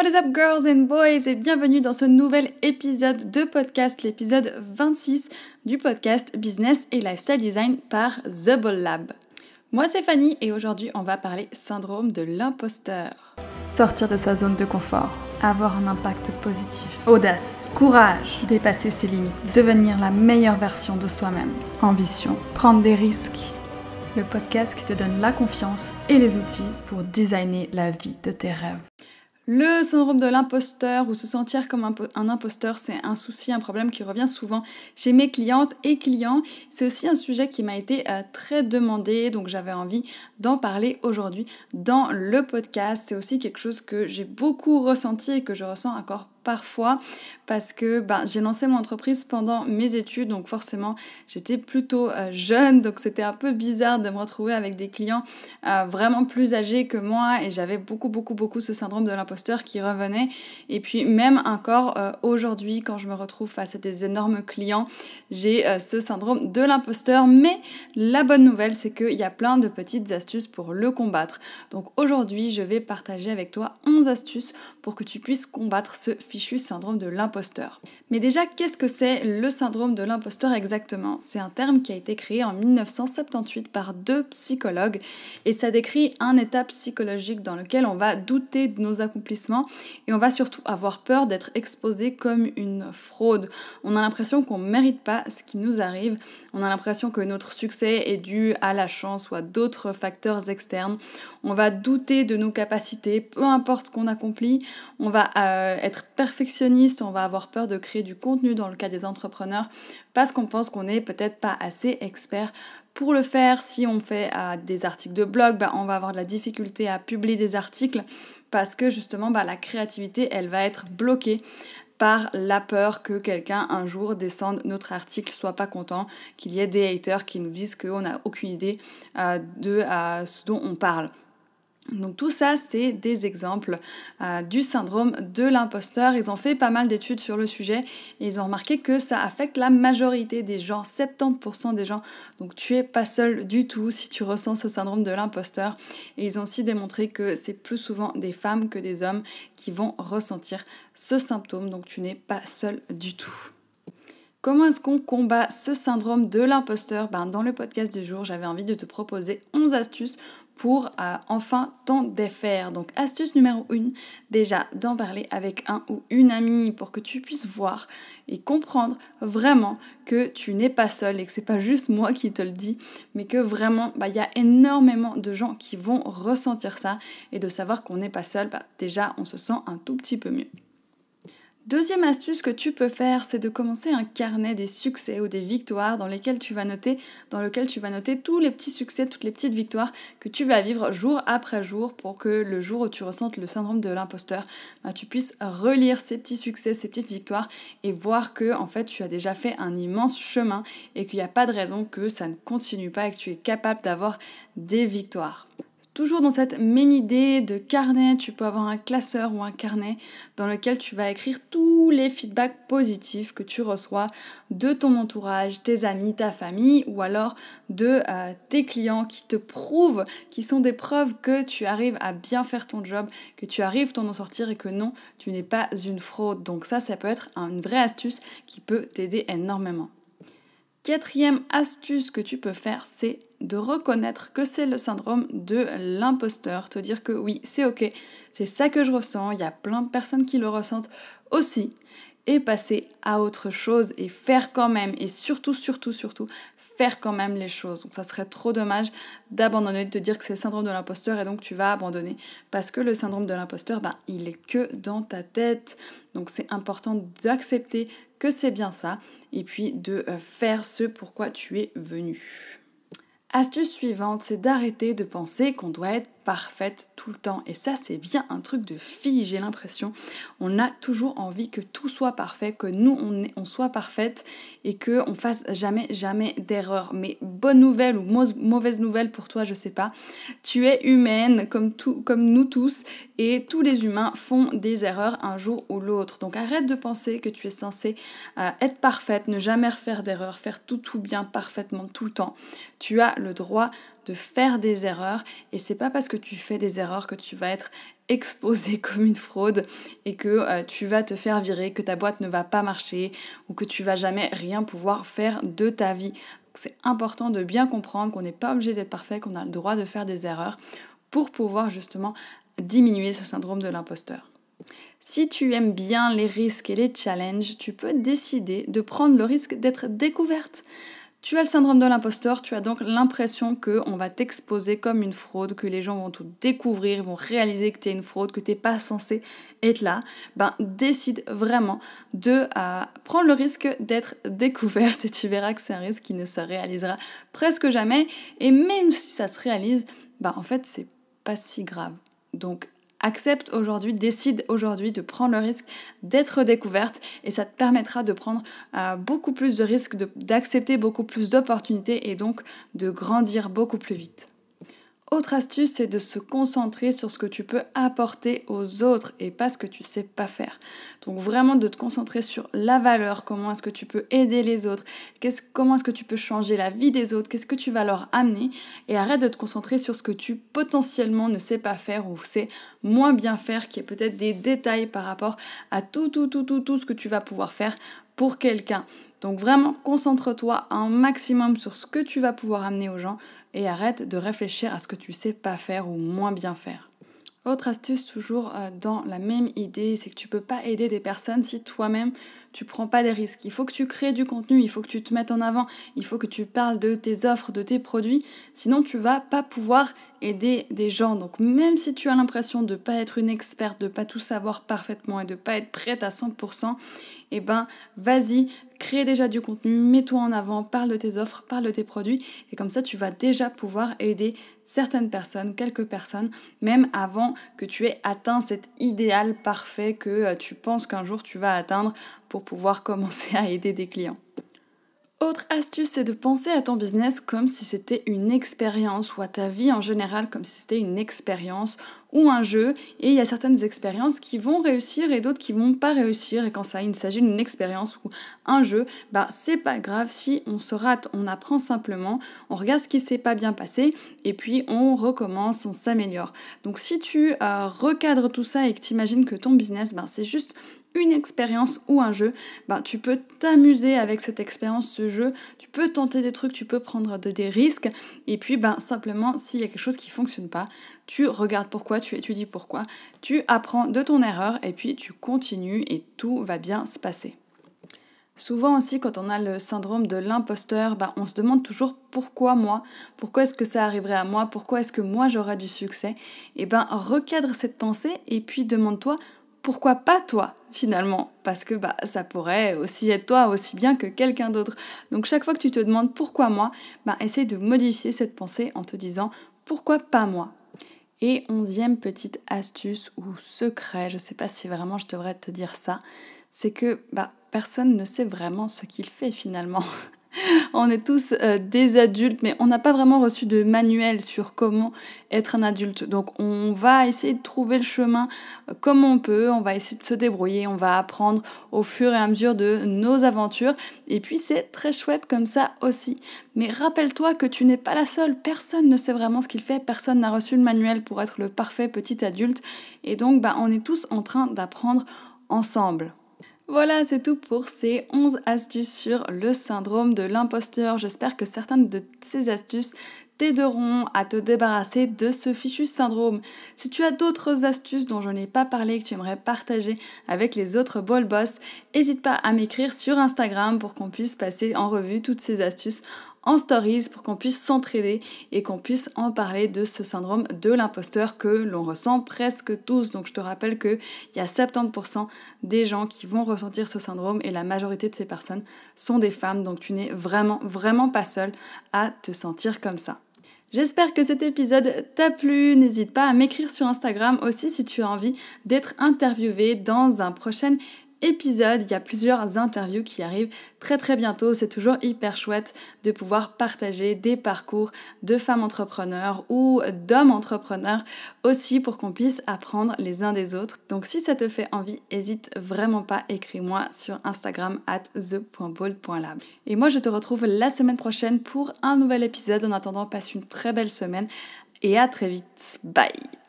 What is up girls and boys et bienvenue dans ce nouvel épisode de podcast, l'épisode 26 du podcast Business et Lifestyle Design par The Ball Lab. Moi c'est Fanny et aujourd'hui on va parler syndrome de l'imposteur. Sortir de sa zone de confort, avoir un impact positif, audace, courage, dépasser ses limites, devenir la meilleure version de soi-même, ambition, prendre des risques. Le podcast qui te donne la confiance et les outils pour designer la vie de tes rêves. Le syndrome de l'imposteur ou se sentir comme un, imposteur, c'est un souci, un problème qui revient souvent chez mes clientes et clients. C'est aussi un sujet qui m'a été euh, très demandé, donc j'avais envie d'en parler aujourd'hui dans le podcast. C'est aussi quelque chose que j'ai beaucoup ressenti et que je ressens encore parfois parce que ben, j'ai lancé mon entreprise pendant mes études, donc forcément j'étais plutôt euh, jeune, donc c'était un peu bizarre de me retrouver avec des clients euh, vraiment plus âgés que moi et j'avais beaucoup beaucoup beaucoup ce syndrome de l'imposteur qui revenait. Et puis même encore euh, aujourd'hui quand je me retrouve face à des énormes clients, j'ai ce syndrome de l'imposteur. Mais la bonne nouvelle c'est qu'il y a plein de petites astuces pour le combattre. Donc aujourd'hui je vais partager avec toi 11 astuces pour que tu puisses combattre ce fichu syndrome de l'imposteur. Mais déjà, qu'est-ce que c'est le syndrome de l'imposteur exactement? C'est un terme qui a été créé en 1978 par deux psychologues et ça décrit un état psychologique dans lequel on va douter de nos accomplissements et on va surtout avoir peur d'être exposé comme une fraude. On a l'impression qu'on ne mérite pas ce qui nous arrive, on a l'impression que notre succès est dû à la chance ou à d'autres facteurs externes. On va douter de nos capacités, peu importe ce qu'on accomplit. On va euh, être perfectionniste, on va peur de créer du contenu dans le cas des entrepreneurs parce qu'on pense qu'on n'est peut-être pas assez expert pour le faire. Si on fait euh, des articles de blog, bah, on va avoir de la difficulté à publier des articles parce que justement bah, la créativité elle va être bloquée par la peur que quelqu'un un jour descende notre article, soit pas content, qu'il y ait des haters qui nous disent qu'on n'a aucune idée euh, de euh, ce dont on parle. Donc tout ça, c'est des exemples euh, du syndrome de l'imposteur. Ils ont fait pas mal d'études sur le sujet et ils ont remarqué que ça affecte la majorité des gens, 70% des gens. Donc tu es pas seul du tout si tu ressens ce syndrome de l'imposteur. Et ils ont aussi démontré que c'est plus souvent des femmes que des hommes qui vont ressentir ce symptôme. Donc tu n'es pas seul du tout. Comment est-ce qu'on combat ce syndrome de l'imposteur? Ben, Dans le podcast du jour, j'avais envie de te proposer 11 astuces pour euh, enfin t'en défaire. Donc astuce numéro 1, déjà d'en parler avec un ou une amie pour que tu puisses voir et comprendre vraiment que tu n'es pas seul et que c'est pas juste moi qui te le dis, mais que vraiment bah, il y a énormément de gens qui vont ressentir ça et de savoir qu'on n'est pas seul, bah, déjà on se sent un tout petit peu mieux. Deuxième astuce que tu peux faire, c'est de commencer un carnet des succès ou des victoires dans lesquels tu vas noter, dans lequel tu vas noter tous les petits succès, toutes les petites victoires que tu vas vivre jour après jour pour que le jour où tu ressentes le syndrome de l'imposteur, bah, tu puisses relire ces petits succès, ces petites victoires et voir que en fait tu as déjà fait un immense chemin et qu'il n'y a pas de raison que ça ne continue pas et que tu es capable d'avoir des victoires. Toujours dans cette même idée de carnet, tu peux avoir un classeur ou un carnet dans lequel tu vas écrire tous les feedbacks positifs que tu reçois de ton entourage, tes amis, ta famille ou alors de euh, tes clients qui te prouvent, qui sont des preuves que tu arrives à bien faire ton job, que tu arrives à en sortir et que non, tu n'es pas une fraude. Donc ça, ça peut être une vraie astuce qui peut t'aider énormément. Quatrième astuce que tu peux faire, c'est de reconnaître que c'est le syndrome de l'imposteur. Te dire que oui, c'est ok, c'est ça que je ressens, il y a plein de personnes qui le ressentent aussi. Et passer à autre chose et faire quand même, et surtout, surtout, surtout, faire quand même les choses. Donc ça serait trop dommage d'abandonner, de te dire que c'est le syndrome de l'imposteur et donc tu vas abandonner. Parce que le syndrome de l'imposteur, ben, il est que dans ta tête. Donc c'est important d'accepter que c'est bien ça et puis de euh, faire ce pourquoi tu es venu. Astuce suivante, c'est d'arrêter de penser qu'on doit être parfaite tout le temps. Et ça, c'est bien un truc de fille, j'ai l'impression. On a toujours envie que tout soit parfait, que nous, on, soit parfaite et que on fasse jamais, jamais d'erreur. Mais bonne nouvelle ou mauvaise nouvelle pour toi, je sais pas. Tu es humaine comme, tout, comme nous tous et tous les humains font des erreurs un jour ou l'autre. Donc arrête de penser que tu es censée euh, être parfaite, ne jamais faire d'erreur, faire tout tout bien parfaitement tout le temps. Tu as le droit de faire des erreurs et c'est pas parce que tu fais des erreurs, que tu vas être exposé comme une fraude et que euh, tu vas te faire virer, que ta boîte ne va pas marcher ou que tu vas jamais rien pouvoir faire de ta vie. C'est important de bien comprendre qu'on n'est pas obligé d'être parfait, qu'on a le droit de faire des erreurs pour pouvoir justement diminuer ce syndrome de l'imposteur. Si tu aimes bien les risques et les challenges, tu peux décider de prendre le risque d'être découverte. Tu as le syndrome de l'imposteur, tu as donc l'impression qu'on va t'exposer comme une fraude, que les gens vont tout découvrir, vont réaliser que tu es une fraude, que tu n'es pas censé être là. Ben, décide vraiment de euh, prendre le risque d'être découverte et tu verras que c'est un risque qui ne se réalisera presque jamais. Et même si ça se réalise, ben, en fait, c'est pas si grave. Donc, accepte aujourd'hui, décide aujourd'hui de prendre le risque d'être découverte et ça te permettra de prendre euh, beaucoup plus de risques, d'accepter beaucoup plus d'opportunités et donc de grandir beaucoup plus vite. Autre astuce, c'est de se concentrer sur ce que tu peux apporter aux autres et pas ce que tu sais pas faire. Donc vraiment de te concentrer sur la valeur, comment est-ce que tu peux aider les autres, comment est-ce que tu peux changer la vie des autres, qu'est-ce que tu vas leur amener et arrête de te concentrer sur ce que tu potentiellement ne sais pas faire ou sais moins bien faire, qui est peut-être des détails par rapport à tout, tout, tout, tout, tout ce que tu vas pouvoir faire pour quelqu'un. Donc vraiment, concentre-toi un maximum sur ce que tu vas pouvoir amener aux gens et arrête de réfléchir à ce que tu sais pas faire ou moins bien faire. Autre astuce toujours euh, dans la même idée, c'est que tu peux pas aider des personnes si toi-même tu prends pas des risques. Il faut que tu crées du contenu, il faut que tu te mettes en avant, il faut que tu parles de tes offres, de tes produits, sinon tu vas pas pouvoir aider des gens. Donc même si tu as l'impression de pas être une experte, de pas tout savoir parfaitement et de pas être prête à 100%, eh ben vas-y, crée déjà du contenu, mets-toi en avant, parle de tes offres, parle de tes produits et comme ça tu vas déjà pouvoir aider certaines personnes, quelques personnes, même avant que tu aies atteint cet idéal parfait que euh, tu penses qu'un jour tu vas atteindre pour pouvoir commencer à aider des clients. Autre astuce, c'est de penser à ton business comme si c'était une expérience ou à ta vie en général comme si c'était une expérience ou un jeu. Et il y a certaines expériences qui vont réussir et d'autres qui vont pas réussir. Et quand ça, il s'agit d'une expérience ou un jeu, bah c'est pas grave si on se rate. On apprend simplement, on regarde ce qui s'est pas bien passé et puis on recommence, on s'améliore. Donc si tu euh, recadres tout ça et que tu imagines que ton business, bah, c'est juste une expérience ou un jeu, ben, tu peux t'amuser avec cette expérience, ce jeu, tu peux tenter des trucs, tu peux prendre des risques, et puis ben, simplement s'il y a quelque chose qui ne fonctionne pas, tu regardes pourquoi, tu étudies pourquoi, tu apprends de ton erreur, et puis tu continues et tout va bien se passer. Souvent aussi, quand on a le syndrome de l'imposteur, ben, on se demande toujours pourquoi moi, pourquoi est-ce que ça arriverait à moi, pourquoi est-ce que moi j'aurais du succès. Et ben recadre cette pensée et puis demande-toi pourquoi pas toi finalement Parce que bah, ça pourrait aussi être toi aussi bien que quelqu'un d'autre. Donc chaque fois que tu te demandes pourquoi moi, bah, essaye de modifier cette pensée en te disant pourquoi pas moi Et onzième petite astuce ou secret, je sais pas si vraiment je devrais te dire ça, c'est que bah, personne ne sait vraiment ce qu'il fait finalement. On est tous euh, des adultes, mais on n'a pas vraiment reçu de manuel sur comment être un adulte. Donc on va essayer de trouver le chemin euh, comme on peut, on va essayer de se débrouiller, on va apprendre au fur et à mesure de nos aventures. Et puis c'est très chouette comme ça aussi. Mais rappelle-toi que tu n'es pas la seule, personne ne sait vraiment ce qu'il fait, personne n'a reçu le manuel pour être le parfait petit adulte. Et donc bah, on est tous en train d'apprendre ensemble. Voilà, c'est tout pour ces 11 astuces sur le syndrome de l'imposteur. J'espère que certaines de ces astuces t'aideront à te débarrasser de ce fichu syndrome. Si tu as d'autres astuces dont je n'ai pas parlé que tu aimerais partager avec les autres ball boss, n'hésite pas à m'écrire sur Instagram pour qu'on puisse passer en revue toutes ces astuces en stories pour qu'on puisse s'entraider et qu'on puisse en parler de ce syndrome de l'imposteur que l'on ressent presque tous. Donc je te rappelle qu'il y a 70% des gens qui vont ressentir ce syndrome et la majorité de ces personnes sont des femmes. Donc tu n'es vraiment, vraiment pas seule à te sentir comme ça. J'espère que cet épisode t'a plu. N'hésite pas à m'écrire sur Instagram aussi si tu as envie d'être interviewé dans un prochain épisode. Il y a plusieurs interviews qui arrivent très très bientôt. C'est toujours hyper chouette de pouvoir partager des parcours de femmes entrepreneurs ou d'hommes entrepreneurs aussi pour qu'on puisse apprendre les uns des autres. Donc si ça te fait envie, hésite vraiment pas, écris-moi sur Instagram at the.ball.lab. Et moi je te retrouve la semaine prochaine pour un nouvel épisode. En attendant, passe une très belle semaine et à très vite. Bye